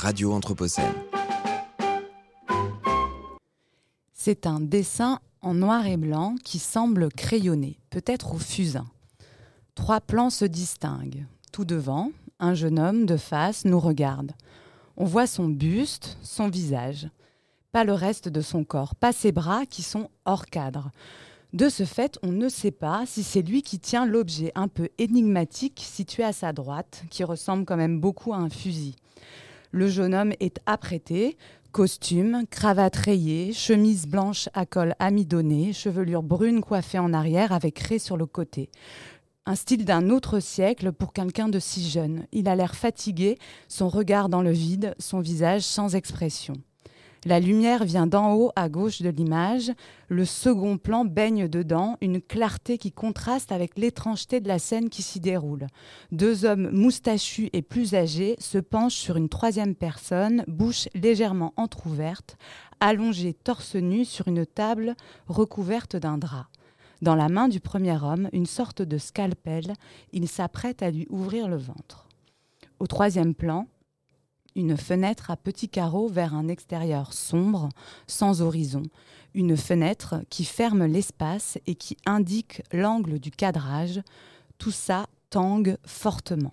Radio Anthropocène. C'est un dessin en noir et blanc qui semble crayonné, peut-être au fusain. Trois plans se distinguent. Tout devant, un jeune homme de face nous regarde. On voit son buste, son visage. Pas le reste de son corps, pas ses bras qui sont hors cadre. De ce fait, on ne sait pas si c'est lui qui tient l'objet un peu énigmatique situé à sa droite, qui ressemble quand même beaucoup à un fusil. Le jeune homme est apprêté, costume, cravate rayée, chemise blanche à col amidonné, chevelure brune coiffée en arrière avec raie sur le côté. Un style d'un autre siècle pour quelqu'un de si jeune. Il a l'air fatigué, son regard dans le vide, son visage sans expression. La lumière vient d'en haut à gauche de l'image. Le second plan baigne dedans, une clarté qui contraste avec l'étrangeté de la scène qui s'y déroule. Deux hommes moustachus et plus âgés se penchent sur une troisième personne, bouche légèrement entr'ouverte, allongée torse nu sur une table recouverte d'un drap. Dans la main du premier homme, une sorte de scalpel, il s'apprête à lui ouvrir le ventre. Au troisième plan, une fenêtre à petits carreaux vers un extérieur sombre, sans horizon, une fenêtre qui ferme l'espace et qui indique l'angle du cadrage, tout ça tangue fortement.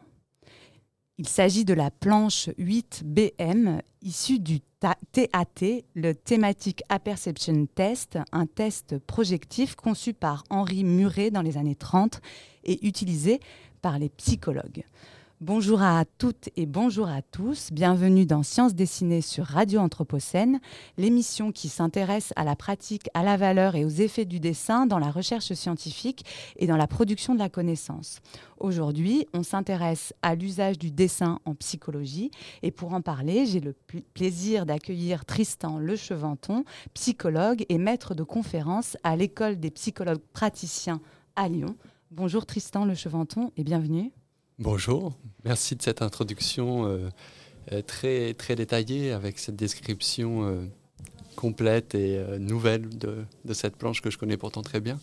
Il s'agit de la planche 8BM issue du TAT, le Thematic Apperception Test, un test projectif conçu par Henri Muret dans les années 30 et utilisé par les psychologues. Bonjour à toutes et bonjour à tous. Bienvenue dans Sciences dessinées sur Radio Anthropocène, l'émission qui s'intéresse à la pratique, à la valeur et aux effets du dessin dans la recherche scientifique et dans la production de la connaissance. Aujourd'hui, on s'intéresse à l'usage du dessin en psychologie et pour en parler, j'ai le plaisir d'accueillir Tristan Lecheventon, psychologue et maître de conférence à l'école des psychologues praticiens à Lyon. Bonjour Tristan Lecheventon et bienvenue. Bonjour, merci de cette introduction euh, euh, très, très détaillée avec cette description euh, complète et nouvelle de, cette planche que je connais pourtant très bien.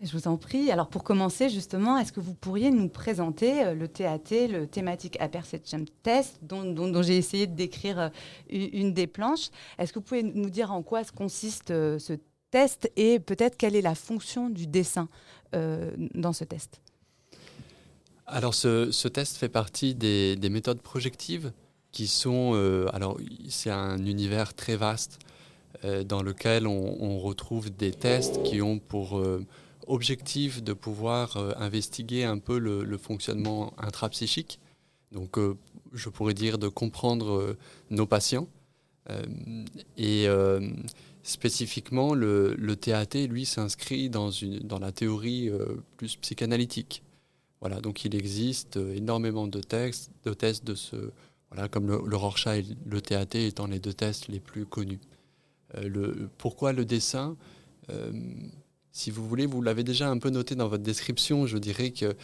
Je vous en prie. Alors pour commencer justement, est-ce que vous pourriez nous présenter le TAT, le Thematic Apperception Test, dont, j'ai essayé de décrire une des planches Est-ce que vous pouvez nous dire en quoi consiste ce test et peut-être quelle est la fonction du dessin dans ce test? Alors ce, test fait partie des, méthodes projectives qui sont, euh, alors c'est un univers très vaste euh, dans lequel on, retrouve des tests qui ont pour euh, objectif de pouvoir investiguer un peu le, fonctionnement intrapsychique. Donc je pourrais dire de comprendre nos patients. et spécifiquement, le, le, TAT, lui, s'inscrit dans, dans la théorie plus psychanalytique. Voilà, donc il existe euh, énormément de textes, de tests de ce, voilà, comme le, Rorschach et le TAT étant les deux tests les plus connus. Euh, le, pourquoi le dessin euh, Si vous voulez, vous l'avez déjà un peu noté dans votre description, je dirais que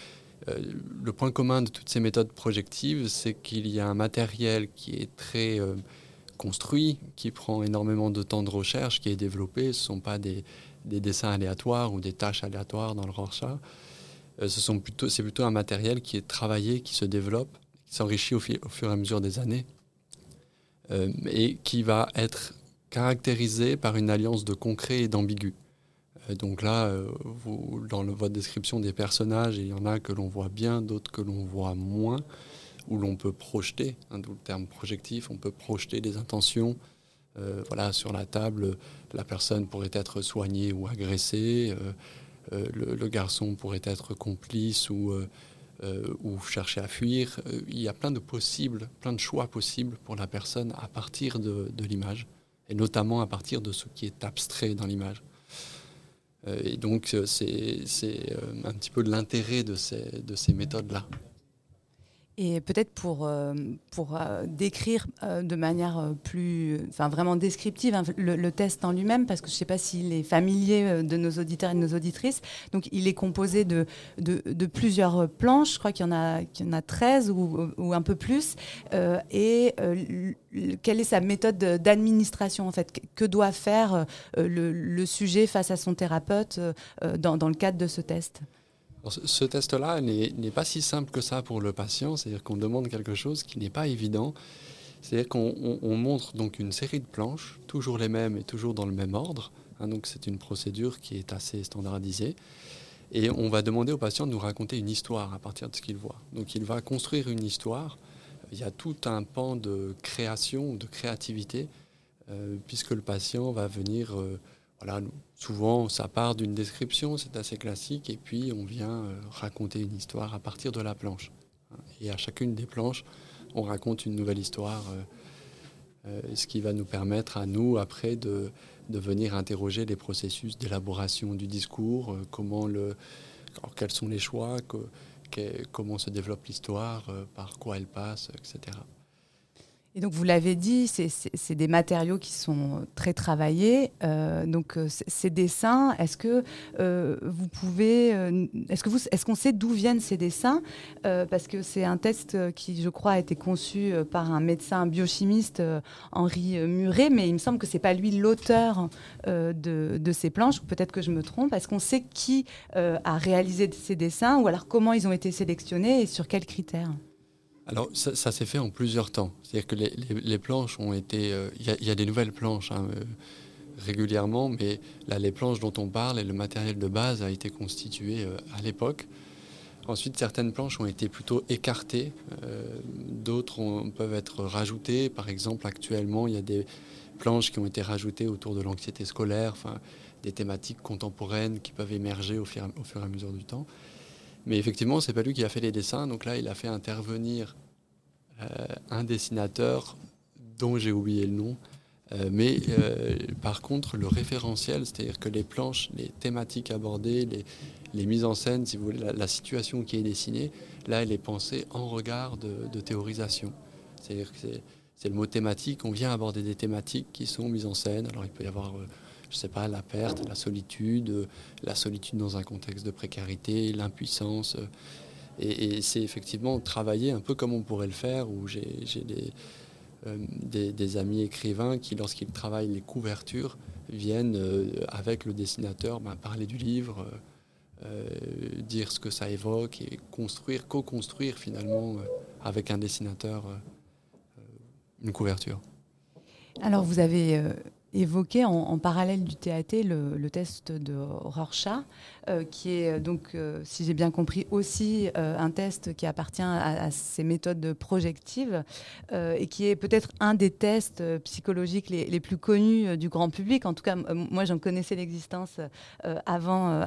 le point commun de toutes ces méthodes projectives, c'est qu'il y a un matériel qui est très construit, qui prend énormément de temps de recherche, qui est développé. Ce ne sont pas des, des, dessins aléatoires ou des tâches aléatoires dans le Rorschach. Euh, c'est plutôt, plutôt un matériel qui est travaillé, qui se développe, qui s'enrichit au, fur et à mesure des années, euh, et qui va être caractérisé par une alliance de concret et d'ambigu. Euh, donc là, vous, dans votre description des personnages, il y en a que l'on voit bien, d'autres que l'on voit moins, où l'on peut projeter, hein, d'où le terme projectif, on peut projeter des intentions. voilà, sur la table, la personne pourrait être soignée ou agressée. Le, garçon pourrait être complice ou, euh, euh, chercher à fuir. il y a plein de possibles, plein de choix possibles pour la personne à partir de, l'image, et notamment à partir de ce qui est abstrait dans l'image. et donc, c'est un petit peu de l'intérêt de ces méthodes-là. Et peut-être pour, euh, pour euh, décrire euh, de manière plus, enfin vraiment descriptive hein, le, test en lui-même, parce que je ne sais pas s'il est familier de nos auditeurs et de nos auditrices. Donc il est composé de, de, plusieurs planches, je crois qu'il y en a, qu'il y en a 13 ou, un peu plus. et quelle est sa méthode d'administration en fait? Que doit faire le, le, sujet face à son thérapeute dans, dans le cadre de ce test? Ce test-là n'est pas si simple que ça pour le patient, c'est-à-dire qu'on demande quelque chose qui n'est pas évident. C'est-à-dire qu'on montre donc une série de planches, toujours les mêmes et toujours dans le même ordre. Hein, donc c'est une procédure qui est assez standardisée. Et on va demander au patient de nous raconter une histoire à partir de ce qu'il voit. Donc il va construire une histoire. Il y a tout un pan de création, de créativité, euh, puisque le patient va venir... Euh, voilà, souvent, ça part d'une description, c'est assez classique, et puis on vient euh, raconter une histoire à partir de la planche. Et à chacune des planches, on raconte une nouvelle histoire, ce qui va nous permettre à nous, après, de, venir interroger les processus d'élaboration du discours, euh, comment le, quels sont les choix, comment se développe l'histoire, euh, par quoi elle passe, etc. Et donc vous l'avez dit, c'est des matériaux qui sont très travaillés. Euh, donc euh, ces dessins, est-ce que euh, vous pouvez, est-ce qu'on sait d'où viennent ces dessins? Parce que c'est un test qui, je crois, a été conçu par un médecin biochimiste, Henri Muret, mais il me semble que c'est pas lui l'auteur de, de, ces planches. Peut-être que je me trompe. Est-ce qu'on sait qui a réalisé ces dessins, ou alors comment ils ont été sélectionnés et sur quels critères? Alors ça, s'est fait en plusieurs temps. C'est-à-dire que les, planches ont été... Euh, il y, a des nouvelles planches hein, euh, régulièrement, mais là les planches dont on parle et le matériel de base a été constitué euh, à l'époque. Ensuite, certaines planches ont été plutôt écartées, d'autres peuvent être rajoutées. Par exemple, actuellement, il y a des planches qui ont été rajoutées autour de l'anxiété scolaire, des thématiques contemporaines qui peuvent émerger au fur et à mesure du temps. Mais effectivement, c'est pas lui qui a fait les dessins. Donc là, il a fait intervenir euh, un dessinateur dont j'ai oublié le nom. Euh, mais euh, par contre, le référentiel, c'est-à-dire que les planches, les thématiques abordées, les, mises en scène, si vous voulez, la, situation qui est dessinée, là, elle est pensée en regard de, théorisation. C'est-à-dire que c'est le mot thématique. On vient aborder des thématiques qui sont mises en scène. Alors, il peut y avoir je sais pas, la perte, la solitude, la solitude dans un contexte de précarité, l'impuissance. Et, c'est effectivement travailler un peu comme on pourrait le faire, où j'ai euh, des, amis écrivains qui, lorsqu'ils travaillent les couvertures, viennent euh, avec le dessinateur ben, parler du livre, euh, dire ce que ça évoque et construire, co-construire finalement avec un dessinateur une couverture. Alors vous avez évoqué en, parallèle du TAT le, test de Rorschach, euh, qui est euh, donc, euh, si j'ai bien compris, aussi un test qui appartient à, ces méthodes projectives et qui est peut-être un des tests psychologiques les, plus connus du grand public. En tout cas, moi, j'en connaissais l'existence avant,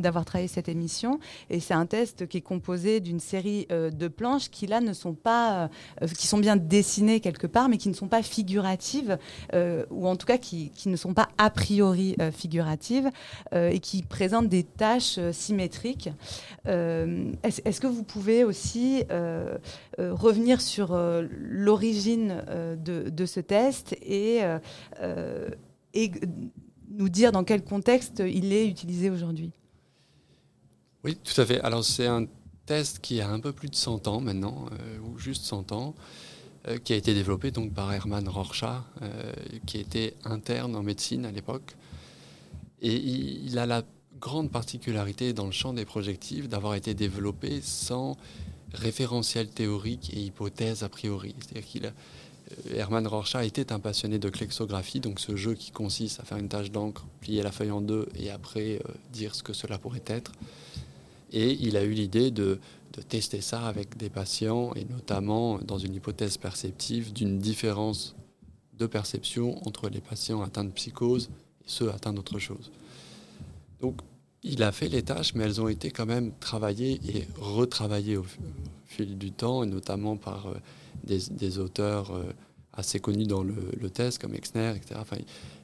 d'avoir travaillé cette émission. Et c'est un test qui est composé d'une série de planches qui, là, ne sont pas, qui sont bien dessinées quelque part, mais qui ne sont pas figuratives ou en tout cas qui, ne sont pas a priori figuratives et qui présentent des tâches euh, symétriques. Est-ce que vous pouvez aussi revenir sur l'origine de, ce test et, nous dire dans quel contexte il est utilisé aujourd'hui? Oui, tout à fait. Alors c'est un test qui a un peu plus de 100 ans maintenant, ou juste 100 ans, euh, qui a été développé donc par Hermann Rorschach, euh, qui était interne en médecine à l'époque. Et il, a la grande particularité dans le champ des projectives d'avoir été développé sans référentiel théorique et hypothèse a priori. C'est-à-dire euh, Hermann Rorschach était un passionné de klexographie, donc ce jeu qui consiste à faire une tache d'encre, plier la feuille en deux et après dire ce que cela pourrait être. Et il a eu l'idée de de tester ça avec des patients et notamment dans une hypothèse perceptive d'une différence de perception entre les patients atteints de psychose et ceux atteints d'autre chose. Donc il a fait les tâches, mais elles ont été quand même travaillées et retravaillées au, fil du temps, et notamment par euh, des, auteurs euh, assez connus dans le, test, comme Exner, etc. Enfin,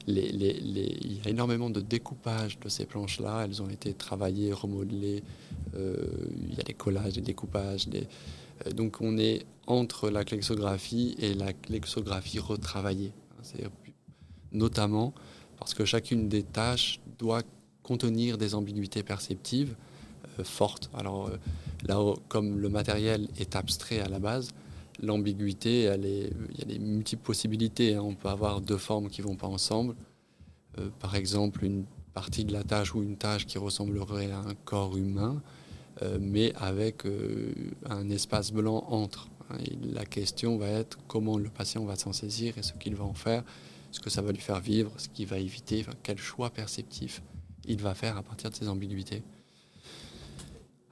il y a énormément de découpage de ces planches-là. Elles ont été travaillées, remodelées. Euh, il y a des collages, des découpages. Donc on est entre la klexographie et la klexographie retravaillée. Hein, notamment parce que chacune des tâches doit contenir des ambiguïtés perceptives euh, fortes. Alors là, comme le matériel est abstrait à la base, l'ambiguïté, il y a des multiples possibilités. Hein. On peut avoir deux formes qui ne vont pas ensemble. Euh, par exemple, une partie de la tâche ou une tâche qui ressemblerait à un corps humain, euh, mais avec euh, un espace blanc entre. la question va être comment le patient va s'en saisir et ce qu'il va en faire, ce que ça va lui faire vivre, ce qu'il va éviter, quel choix perceptif il va faire à partir de ces ambiguïtés.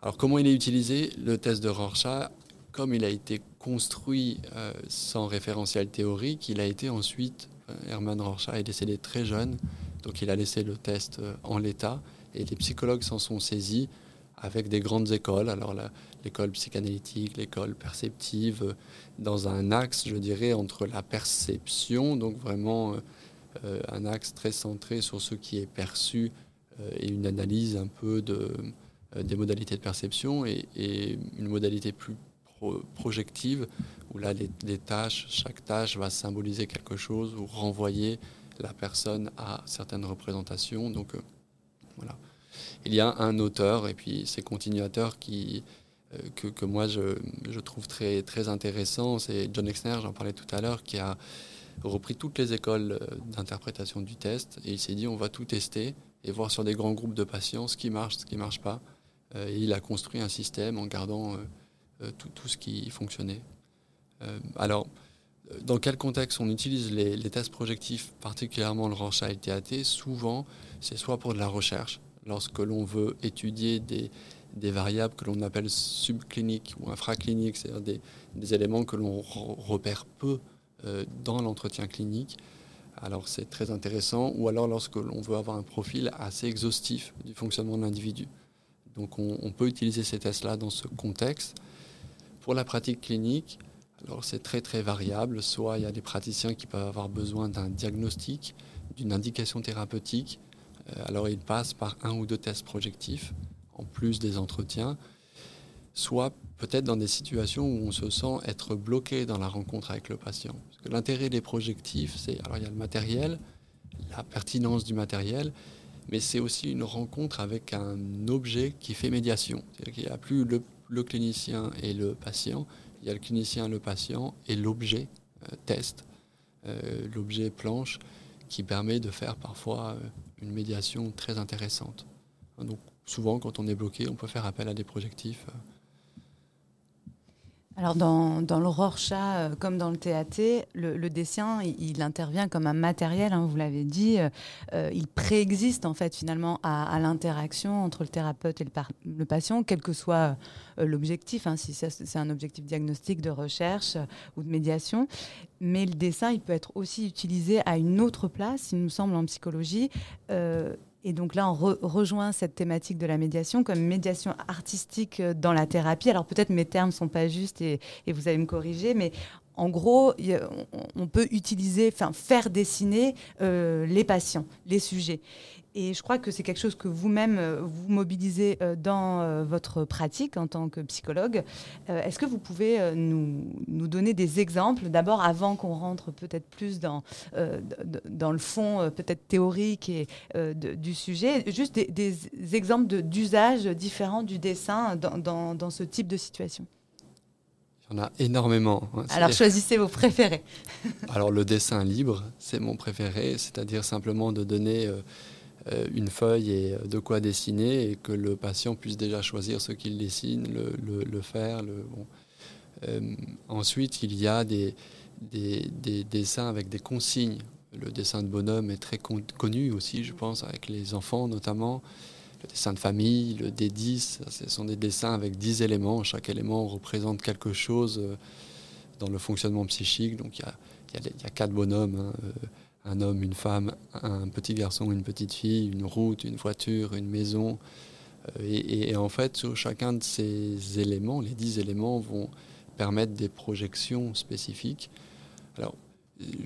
Alors comment il est utilisé Le test de Rorschach, comme il a été construit euh, sans référentiel théorique, il a été ensuite, euh, Hermann Rorschach est décédé très jeune, donc il a laissé le test euh, en l'état, et les psychologues s'en sont saisis avec des grandes écoles, alors l'école psychanalytique, l'école perceptive, dans un axe, je dirais, entre la perception, donc vraiment un axe très centré sur ce qui est perçu et une analyse un peu de, des modalités de perception, et, une modalité plus projective, où là, les, tâches, chaque tâche va symboliser quelque chose ou renvoyer la personne à certaines représentations. Donc, euh, voilà. Il y a un auteur et puis ces continuateurs qui, euh, que, que, moi je, je, trouve très, très intéressant. C'est John Exner, j'en parlais tout à l'heure, qui a repris toutes les écoles euh, d'interprétation du test et il s'est dit on va tout tester et voir sur des grands groupes de patients ce qui marche, ce qui ne marche pas. Et il a construit un système en gardant euh, tout, tout, ce qui fonctionnait. Euh, alors, dans quel contexte on utilise les, tests projectifs, particulièrement le Rorschach et le TAT Souvent, c'est soit pour de la recherche, lorsque l'on veut étudier des, variables que l'on appelle subcliniques ou infracliniques, c'est-à-dire des, éléments que l'on repère peu euh, dans l'entretien clinique. Alors c'est très intéressant, ou alors lorsque l'on veut avoir un profil assez exhaustif du fonctionnement de l'individu. Donc on, peut utiliser ces tests-là dans ce contexte. Pour la pratique clinique, alors c'est très très variable. Soit il y a des praticiens qui peuvent avoir besoin d'un diagnostic, d'une indication thérapeutique. Euh, alors ils passent par un ou deux tests projectifs en plus des entretiens. Soit peut-être dans des situations où on se sent être bloqué dans la rencontre avec le patient. L'intérêt des projectifs, c'est alors il y a le matériel, la pertinence du matériel, mais c'est aussi une rencontre avec un objet qui fait médiation. C'est-à-dire qu'il n'y a plus le clinicien et le patient. Il y a le clinicien, le patient et l'objet euh, test, euh, l'objet planche, qui permet de faire parfois euh, une médiation très intéressante. Donc souvent, quand on est bloqué, on peut faire appel à des projectifs alors dans, l'aurore chat, euh, comme dans le TAT, le, dessin, il, intervient comme un matériel, hein, vous l'avez dit. Euh, euh, il préexiste en fait finalement à, l'interaction entre le thérapeute et le, patient, quel que soit l'objectif, hein, si c'est un objectif diagnostique, de recherche ou de médiation. Mais le dessin, il peut être aussi utilisé à une autre place, il me semble, en psychologie. Et donc là, on rejoint cette thématique de la médiation comme médiation artistique euh, dans la thérapie. Alors peut-être mes termes ne sont pas justes et, et, vous allez me corriger, mais en gros, on peut utiliser, enfin faire dessiner euh, les patients, les sujets. Et je crois que c'est quelque chose que vous-même euh, vous mobilisez euh, dans votre pratique en tant que psychologue. Est-ce que vous pouvez nous, donner des exemples, d'abord avant qu'on rentre peut-être plus dans, le fond peut-être théorique et, du sujet, juste des, exemples d'usage différents du dessin dans ce type de situation? Il y en a énormément. Hein. Alors choisissez vos préférés. Alors le dessin libre, c'est mon préféré, c'est-à-dire simplement de donner euh, une feuille et de quoi dessiner et que le patient puisse déjà choisir ce qu'il dessine, le, faire. Le, euh, ensuite, il y a des, des, dessins avec des consignes. Le dessin de bonhomme est très connu aussi, je pense, avec les enfants notamment. Le dessin de famille, le D10, ce sont des dessins avec 10 éléments. Chaque élément représente quelque chose euh, dans le fonctionnement psychique. Donc il y a, quatre bonhommes. Hein, un homme, une femme, un petit garçon, une petite fille, une route, une voiture, une maison. Euh, et, en fait, sur chacun de ces éléments, les dix éléments vont permettre des projections spécifiques. Alors,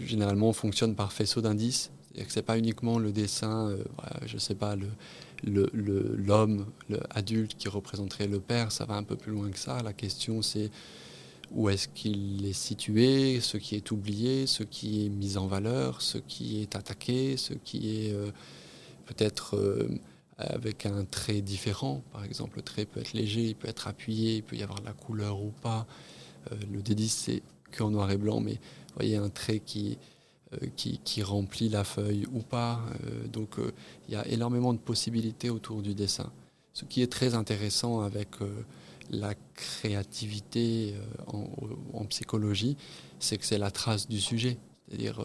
généralement, on fonctionne par faisceau d'indices. Ce n'est pas uniquement le dessin, euh, je ne sais pas, l'homme, le, adulte qui représenterait le père, ça va un peu plus loin que ça. La question, c'est où est-ce qu'il est situé, ce qui est oublié, ce qui est mis en valeur, ce qui est attaqué, ce qui est euh, peut-être euh, avec un trait différent. Par exemple, le trait peut être léger, il peut être appuyé, il peut y avoir de la couleur ou pas. Euh, le D10, c'est qu'en noir et blanc, mais vous voyez un trait qui, qui, qui, remplit la feuille ou pas. donc il y a énormément de possibilités autour du dessin. Ce qui est très intéressant avec la créativité en, psychologie, c'est que c'est la trace du sujet. C'est-à-dire,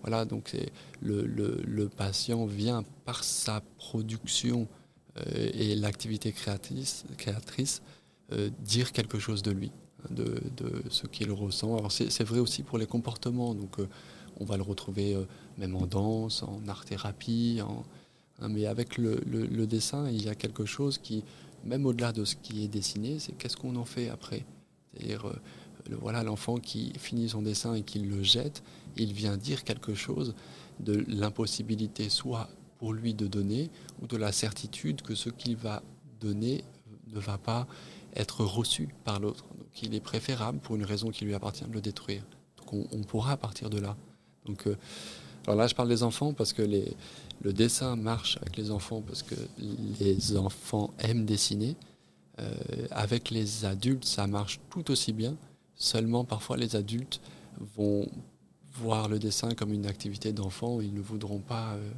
voilà, donc le, le, patient vient par sa production et l'activité créatrice, dire quelque chose de lui de, ce qu'il ressent. Alors c'est vrai aussi pour les comportements, donc euh, on va le retrouver euh, même en danse, en art-thérapie, hein, mais avec le, dessin, il y a quelque chose qui, même au-delà de ce qui est dessiné, c'est qu'est-ce qu'on en fait après? C'est-à-dire, euh, voilà, l'enfant qui finit son dessin et qui le jette, il vient dire quelque chose de l'impossibilité soit pour lui de donner ou de la certitude que ce qu'il va donner ne va pas être reçu par l'autre. Donc il est préférable, pour une raison qui lui appartient, de le détruire. Donc on, pourra partir de là. Donc, euh, alors là, je parle des enfants parce que le dessin marche avec les enfants parce que les enfants aiment dessiner. Euh, avec les adultes, ça marche tout aussi bien. Seulement, parfois, les adultes vont voir le dessin comme une activité d'enfant. Ils ne voudront pas euh,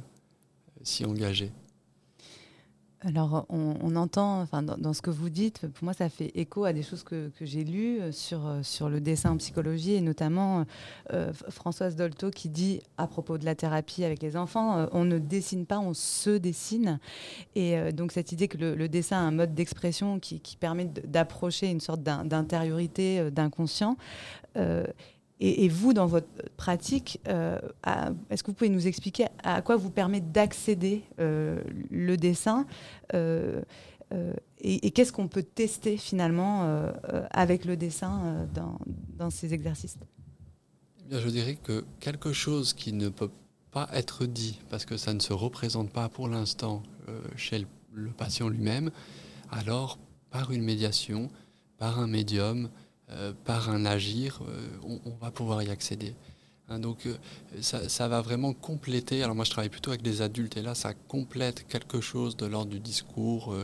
s'y engager. Alors, on, entend, enfin, dans, ce que vous dites, pour moi, ça fait écho à des choses que, j'ai lues euh, sur, euh, sur le dessin en psychologie, et notamment euh, Françoise Dolto qui dit, à propos de la thérapie avec les enfants, on ne dessine pas, on se dessine. Et donc, cette idée que le, dessin a un mode d'expression qui, permet d'approcher une sorte d'intériorité, d'inconscient. Et, vous, dans votre pratique, euh, est-ce que vous pouvez nous expliquer à quoi vous permet d'accéder euh, le dessin euh, et, qu'est-ce qu'on peut tester finalement avec le dessin dans, ces exercices? Eh bien, Je dirais que quelque chose qui ne peut pas être dit, parce que ça ne se représente pas pour l'instant chez le patient lui-même, alors par une médiation, par un médium, par un agir, euh, on, va pouvoir y accéder. Hein, donc euh, ça, va vraiment compléter, alors moi je travaille plutôt avec des adultes et là ça complète quelque chose de l'ordre du discours,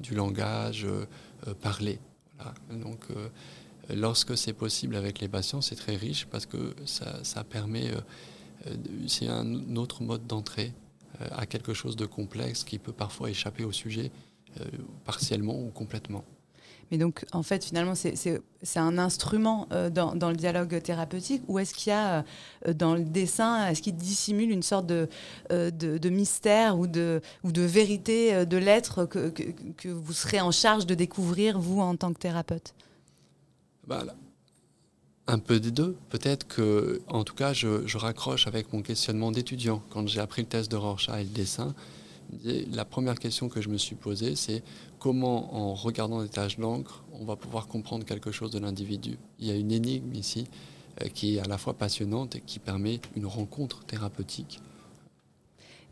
du langage parlé. Donc lorsque c'est possible avec les patients, c'est très riche parce que ça permet, c'est un autre mode d'entrée à quelque chose de complexe qui peut parfois échapper au sujet partiellement ou complètement. Mais donc, en fait, finalement, c'est un instrument euh, dans, le dialogue thérapeutique ou est-ce qu'il y a euh, dans le dessin, est-ce qu'il dissimule une sorte de, euh, mystère ou de, vérité de l'être que, vous serez en charge de découvrir, vous, en tant que thérapeute? Bah, Un peu des deux. Peut-être que, en tout cas, je, je raccroche avec mon questionnement d'étudiant. Quand j'ai appris le test de Rorschach et le dessin, la première question que je me suis posée, c'est comment, en regardant des taches d'encre, on va pouvoir comprendre quelque chose de l'individu? Il y a une énigme ici euh, qui est à la fois passionnante et qui permet une rencontre thérapeutique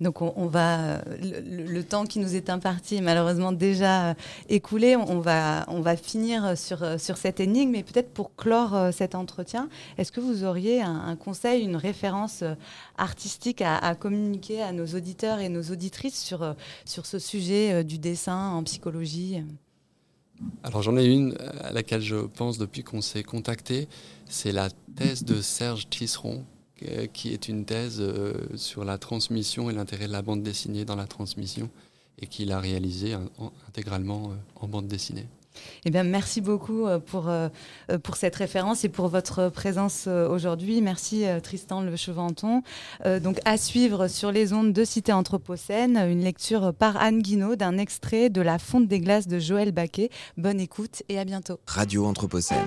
donc on, va le, temps qui nous est imparti est malheureusement déjà euh, écoulé. On va on va finir sur euh, sur cette énigme, mais peut-être pour clore euh, cet entretien, est-ce que vous auriez un, conseil, une référence artistique à, communiquer à nos auditeurs et nos auditrices sur sur ce sujet du dessin en psychologie? Alors j'en ai une à laquelle je pense depuis qu'on s'est contacté, c'est la thèse de Serge Tisseron euh, qui est une thèse euh, sur la transmission et l'intérêt de la bande dessinée dans la transmission et qu'il a réalisé intégralement euh, en bande dessinée. Eh bien, merci beaucoup pour, pour cette référence et pour votre présence aujourd'hui. Merci Tristan Le Chevanton. donc, à suivre sur les ondes de Cité Anthropocène, une lecture par Anne Guinaud d'un extrait de La Fonte des glaces de Joël Baquet. Bonne écoute et à bientôt. Radio Anthropocène.